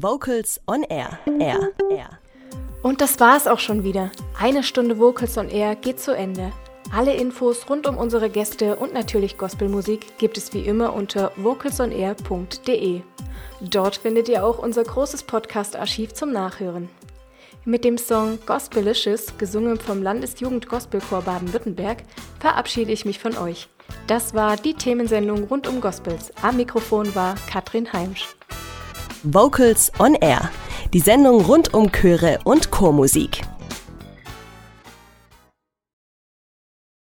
Vocals on Air. Air. Air. Und das war's auch schon wieder. Eine Stunde Vocals on Air geht zu Ende. Alle Infos rund um unsere Gäste und natürlich Gospelmusik gibt es wie immer unter vocalsonair.de. Dort findet ihr auch unser großes Podcast-Archiv zum Nachhören. Mit dem Song Gospelicious, gesungen vom Landesjugend-Gospelchor Baden-Württemberg, verabschiede ich mich von euch. Das war die Themensendung rund um Gospels. Am Mikrofon war Katrin Heimsch. Vocals on Air. Die Sendung rund um Chöre und Chormusik.